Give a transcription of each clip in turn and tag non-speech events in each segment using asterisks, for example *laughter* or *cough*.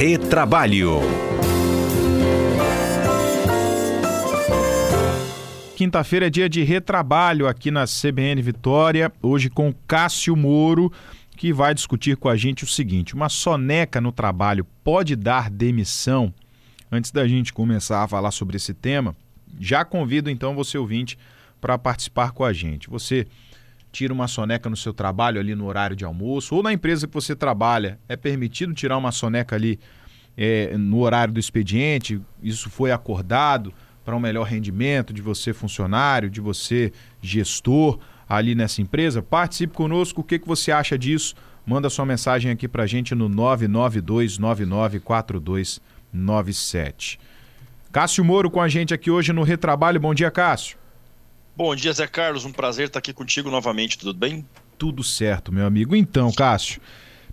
Retrabalho. Quinta-feira é dia de retrabalho aqui na CBN Vitória, hoje com Cássio Moro, que vai discutir com a gente o seguinte: uma soneca no trabalho pode dar demissão? Antes da gente começar a falar sobre esse tema, já convido então você ouvinte para participar com a gente. Você tira uma soneca no seu trabalho ali no horário de almoço, ou na empresa que você trabalha, é permitido tirar uma soneca ali é, no horário do expediente, isso foi acordado para um melhor rendimento de você funcionário, de você gestor ali nessa empresa? Participe conosco, o que, que você acha disso? Manda sua mensagem aqui para a gente no 992994297. Cássio Moro com a gente aqui hoje no Retrabalho. Bom dia, Cássio. Bom dia, Zé Carlos. Um prazer estar aqui contigo novamente. Tudo bem? Tudo certo, meu amigo. Então, Cássio,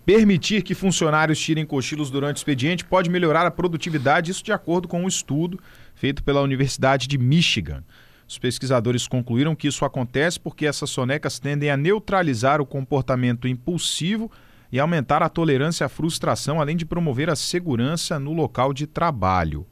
permitir que funcionários tirem cochilos durante o expediente pode melhorar a produtividade, isso de acordo com um estudo feito pela Universidade de Michigan. Os pesquisadores concluíram que isso acontece porque essas sonecas tendem a neutralizar o comportamento impulsivo e aumentar a tolerância à frustração, além de promover a segurança no local de trabalho.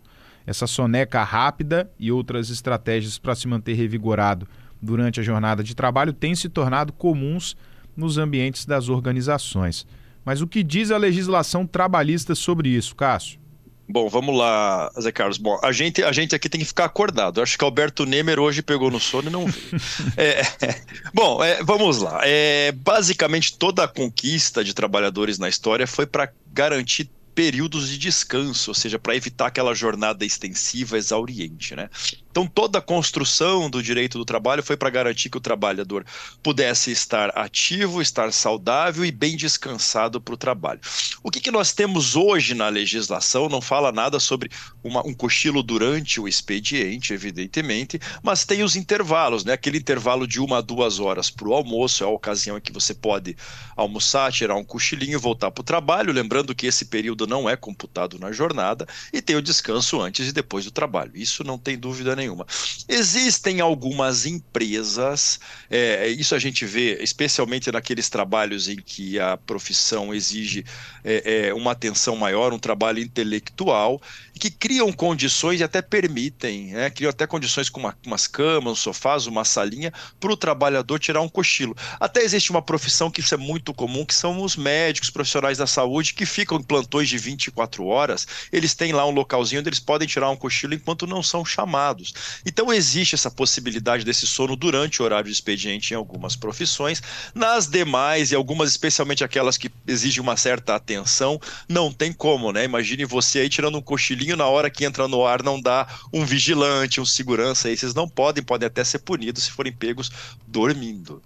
Essa soneca rápida e outras estratégias para se manter revigorado durante a jornada de trabalho têm se tornado comuns nos ambientes das organizações. Mas o que diz a legislação trabalhista sobre isso, Cássio? Bom, vamos lá, Zé Carlos. Bom, a gente, a gente aqui tem que ficar acordado. Eu acho que Alberto Nemer hoje pegou no sono e não veio. *laughs* é, é, bom, é, vamos lá. É, basicamente, toda a conquista de trabalhadores na história foi para garantir períodos de descanso, ou seja, para evitar aquela jornada extensiva, exauriente, né? Então toda a construção do direito do trabalho foi para garantir que o trabalhador pudesse estar ativo, estar saudável e bem descansado para o trabalho. O que, que, nós temos hoje na legislação não fala nada sobre uma, um cochilo durante o expediente, evidentemente, mas tem os intervalos, né? Aquele intervalo de uma a duas horas para o almoço é a ocasião em que você pode almoçar, tirar um cochilinho, voltar para o trabalho, lembrando que esse período não é computado na jornada, e tem o descanso antes e depois do trabalho. Isso não tem dúvida nenhuma. Existem algumas empresas, é, isso a gente vê especialmente naqueles trabalhos em que a profissão exige é, é, uma atenção maior, um trabalho intelectual, que criam condições e até permitem, né, criam até condições com uma, umas camas, um sofás, uma salinha, para o trabalhador tirar um cochilo. Até existe uma profissão que isso é muito comum, que são os médicos, profissionais da saúde, que ficam em plantões de de 24 horas, eles têm lá um localzinho onde eles podem tirar um cochilo enquanto não são chamados. Então existe essa possibilidade desse sono durante o horário de expediente em algumas profissões. Nas demais, e algumas, especialmente aquelas que exigem uma certa atenção, não tem como, né? Imagine você aí tirando um cochilinho na hora que entra no ar, não dá um vigilante, um segurança, esses não podem, podem até ser punidos se forem pegos dormindo.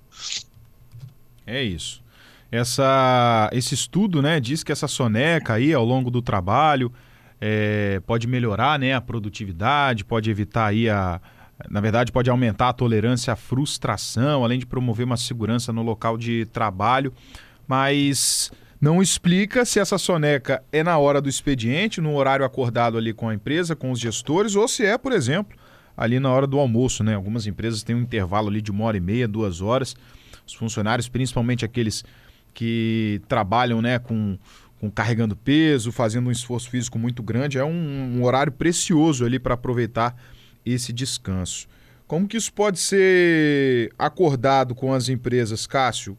É isso. Essa, esse estudo né, diz que essa soneca aí ao longo do trabalho é, pode melhorar né, a produtividade, pode evitar aí a. Na verdade, pode aumentar a tolerância à frustração, além de promover uma segurança no local de trabalho. Mas não explica se essa soneca é na hora do expediente, no horário acordado ali com a empresa, com os gestores, ou se é, por exemplo, ali na hora do almoço. Né? Algumas empresas têm um intervalo ali de uma hora e meia, duas horas. Os funcionários, principalmente aqueles que trabalham né, com, com carregando peso, fazendo um esforço físico muito grande. É um, um horário precioso ali para aproveitar esse descanso. Como que isso pode ser acordado com as empresas, Cássio?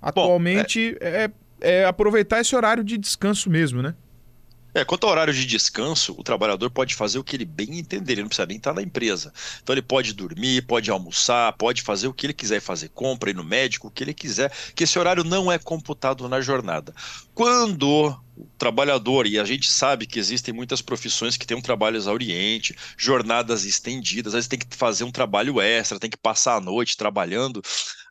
Atualmente Bom, é... É, é aproveitar esse horário de descanso mesmo, né? É, quanto ao horário de descanso, o trabalhador pode fazer o que ele bem entender, ele não precisa nem estar na empresa. Então ele pode dormir, pode almoçar, pode fazer o que ele quiser fazer, compra, ir no médico, o que ele quiser, que esse horário não é computado na jornada. Quando o trabalhador, e a gente sabe que existem muitas profissões que têm um trabalho exauriente, jornadas estendidas, às vezes tem que fazer um trabalho extra, tem que passar a noite trabalhando.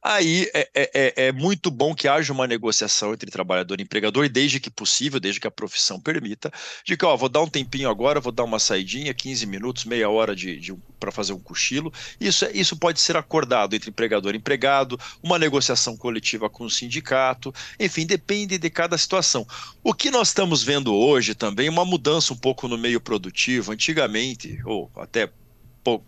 Aí é, é, é, é muito bom que haja uma negociação entre trabalhador e empregador, e desde que possível, desde que a profissão permita, de que, ó, vou dar um tempinho agora, vou dar uma saidinha, 15 minutos, meia hora de, de para fazer um cochilo. Isso, é, isso pode ser acordado entre empregador e empregado, uma negociação coletiva com o sindicato, enfim, depende de cada situação. O que nós estamos vendo hoje também, uma mudança um pouco no meio produtivo, antigamente, ou até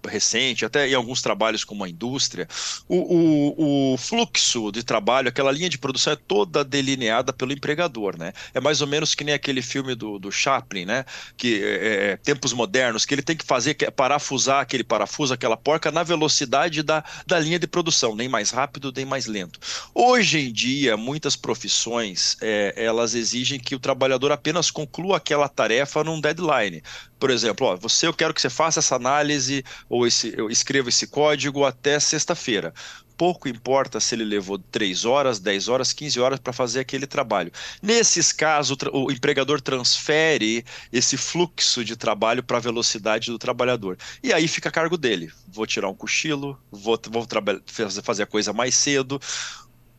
recente, até em alguns trabalhos como a indústria, o, o, o, fluxo de trabalho, aquela linha de produção é toda delineada pelo empregador, né? É mais ou menos que nem aquele filme do, do Chaplin, né? Que é, é tempos modernos, que ele tem que fazer, que é parafusar aquele parafuso, aquela porca na velocidade da, da linha de produção, nem mais rápido, nem mais lento. Hoje em dia, muitas profissões, é, elas exigem que o trabalhador apenas conclua aquela tarefa num deadline. Por exemplo, ó, você eu quero que você faça essa análise ou esse, eu escreva esse código até sexta-feira pouco importa se ele levou 3 horas, 10 horas, 15 horas para fazer aquele trabalho. Nesses casos, o empregador transfere esse fluxo de trabalho para a velocidade do trabalhador. E aí fica a cargo dele. Vou tirar um cochilo, vou, vou fazer a coisa mais cedo.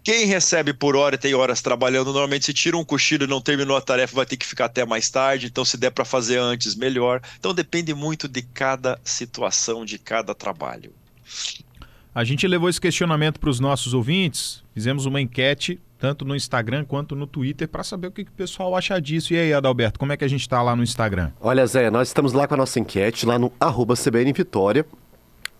Quem recebe por hora e tem horas trabalhando, normalmente se tira um cochilo e não terminou a tarefa, vai ter que ficar até mais tarde. Então, se der para fazer antes, melhor. Então, depende muito de cada situação, de cada trabalho. A gente levou esse questionamento para os nossos ouvintes, fizemos uma enquete tanto no Instagram quanto no Twitter para saber o que, que, o pessoal acha disso. E aí, Adalberto, como é que a gente está lá no Instagram? Olha, Zé, nós estamos lá com a nossa enquete, lá no arroba CBN Vitória.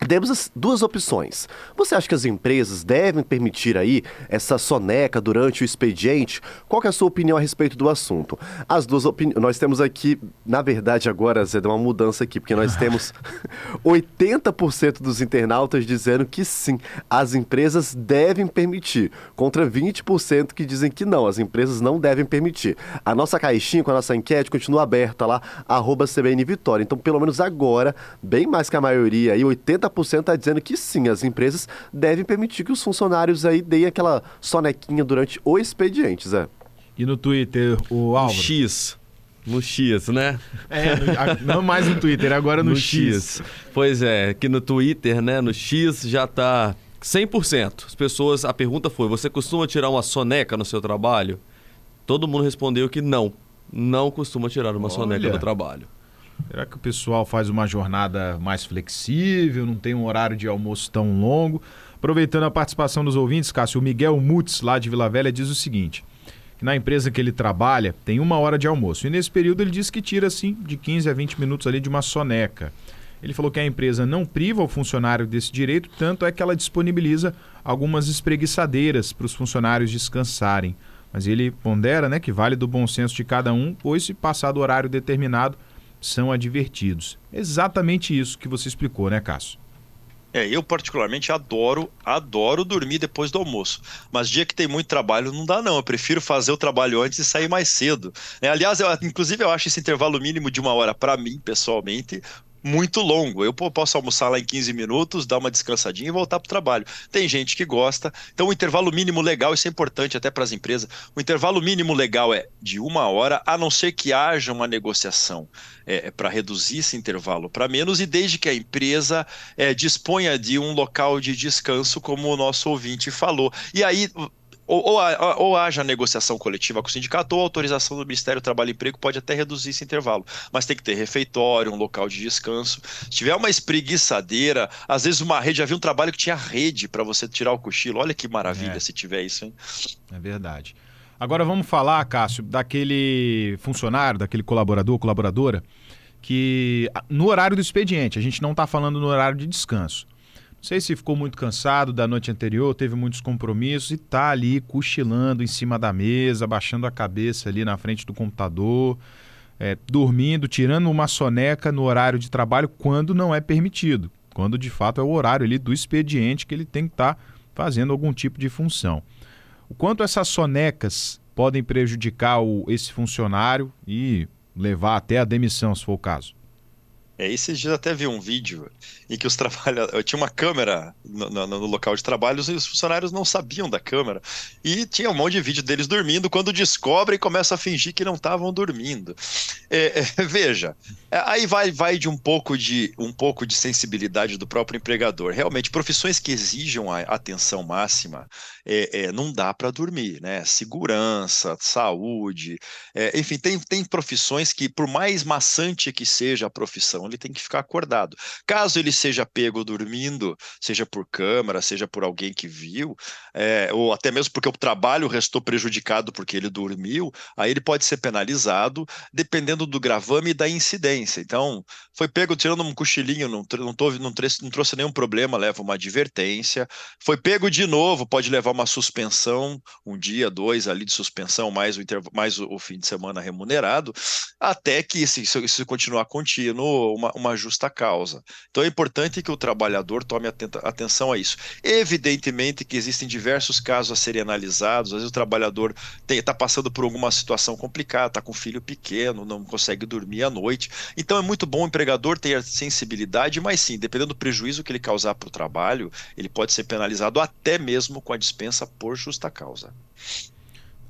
Demos duas opções. Você acha que as empresas devem permitir aí essa soneca durante o expediente? Qual é a sua opinião a respeito do assunto? As duas opiniões. Nós temos aqui, na verdade, agora, Zé, deu uma mudança aqui, porque nós temos *laughs* 80% dos internautas dizendo que sim, as empresas devem permitir, contra 20% que dizem que não, as empresas não devem permitir. A nossa caixinha com a nossa enquete continua aberta lá, arroba CBN Vitória. Então, pelo menos agora, bem mais que a maioria aí, 80% 40% está dizendo que sim, as empresas devem permitir que os funcionários aí deem aquela sonequinha durante o expediente, Zé. E no Twitter, o Álvaro? X. No X, né? É, no, não mais no Twitter, agora no, no X. X. Pois é, que no Twitter, né, no X já está 100%. As pessoas, a pergunta foi: você costuma tirar uma soneca no seu trabalho? Todo mundo respondeu que não. Não costuma tirar uma Olha. soneca no trabalho. Será que o pessoal faz uma jornada mais flexível, não tem um horário de almoço tão longo? Aproveitando a participação dos ouvintes, Cássio, o Miguel Mutz, lá de Vila Velha, diz o seguinte: que na empresa que ele trabalha tem uma hora de almoço. E nesse período ele diz que tira, assim, de 15 a 20 minutos ali de uma soneca. Ele falou que a empresa não priva o funcionário desse direito, tanto é que ela disponibiliza algumas espreguiçadeiras para os funcionários descansarem. Mas ele pondera né, que vale do bom senso de cada um, pois se passar do horário determinado, são advertidos. Exatamente isso que você explicou, né, Cássio? É, eu particularmente adoro, adoro dormir depois do almoço. Mas dia que tem muito trabalho não dá não. Eu prefiro fazer o trabalho antes e sair mais cedo. É, aliás, eu, inclusive eu acho esse intervalo mínimo de uma hora para mim, pessoalmente, muito longo. Eu posso almoçar lá em 15 minutos, dar uma descansadinha e voltar para o trabalho. Tem gente que gosta. Então, o intervalo mínimo legal, isso é importante até para as empresas. O intervalo mínimo legal é de uma hora, a não ser que haja uma negociação é, é para reduzir esse intervalo para menos, e desde que a empresa é, disponha de um local de descanso, como o nosso ouvinte falou. E aí ou, ou, ou, haja negociação coletiva com o sindicato, ou autorização do Ministério do Trabalho e Emprego pode até reduzir esse intervalo. Mas tem que ter refeitório, um local de descanso. Se tiver uma espreguiçadeira, às vezes uma rede, já vi um trabalho que tinha rede para você tirar o cochilo. Olha que maravilha é. se tiver isso, hein? É verdade. Agora vamos falar, Cássio, daquele funcionário, daquele colaborador, colaboradora, que no horário do expediente, a gente não está falando no horário de descanso. Não sei se ficou muito cansado da noite anterior, teve muitos compromissos e tá ali cochilando em cima da mesa, baixando a cabeça ali na frente do computador, é, dormindo, tirando uma soneca no horário de trabalho quando não é permitido, quando de fato é o horário ali do expediente que ele tem que estar tá fazendo algum tipo de função. O quanto essas sonecas podem prejudicar o, esse funcionário e levar até a demissão, se for o caso? É, esses dias até vi um vídeo em que os trabalhadores. *laughs* Tinha uma câmera no, no, no, local de trabalho e os funcionários não sabiam da câmera. E tinha um monte de vídeo deles dormindo. Quando descobrem, começam a fingir que não estavam dormindo. É, é, *laughs* veja, é, aí vai, vai de um pouco de um pouco de sensibilidade do próprio empregador. Realmente, profissões que exijam a atenção máxima, é, é, não dá para dormir, né? Segurança, saúde, enfim, tem, tem profissões que, por mais maçante que seja a profissão, ele tem que ficar acordado. Caso ele seja pego dormindo, seja por câmera, seja por alguém que viu, é, ou até mesmo porque o trabalho restou prejudicado porque ele dormiu, aí ele pode ser penalizado dependendo do gravame e da incidência. Então, foi pego tirando um cochilinho, não, não, não, não trouxe nenhum problema, leva uma advertência. Foi pego de novo, pode levar uma suspensão, um dia, dois ali de suspensão, mais o, mais o, o fim de semana remunerado, até que, se isso continuar contínuo, uma, uma justa causa. Então é importante que o trabalhador tome atenção a isso. Evidentemente que existem diversos casos a serem analisados, às vezes o trabalhador está passando por alguma situação complicada, está com um filho pequeno, não consegue dormir à noite. Então é muito bom o empregador ter sensibilidade, mas sim, dependendo do prejuízo que ele causar para o trabalho, ele pode ser penalizado até mesmo com a dispensa por justa causa.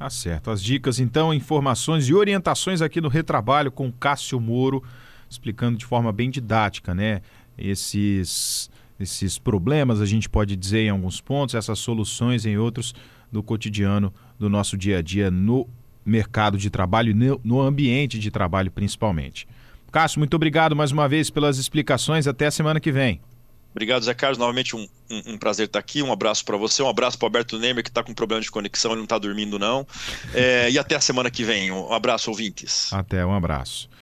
Tá certo. As dicas, então, informações e orientações aqui no Retrabalho com Cássio Moro, explicando de forma bem didática, né? Esses, esses problemas, a gente pode dizer em alguns pontos, essas soluções em outros do cotidiano do nosso dia a dia no mercado de trabalho e no ambiente de trabalho principalmente. Cássio, muito obrigado mais uma vez pelas explicações. Até a semana que vem. Obrigado, Zé Carlos. Novamente um, um, um prazer estar aqui. Um abraço para você, um abraço para o Alberto Nemer, que está com problema de conexão, ele não está dormindo, não. É, e até a semana que vem. Um abraço, ouvintes. Até, um abraço.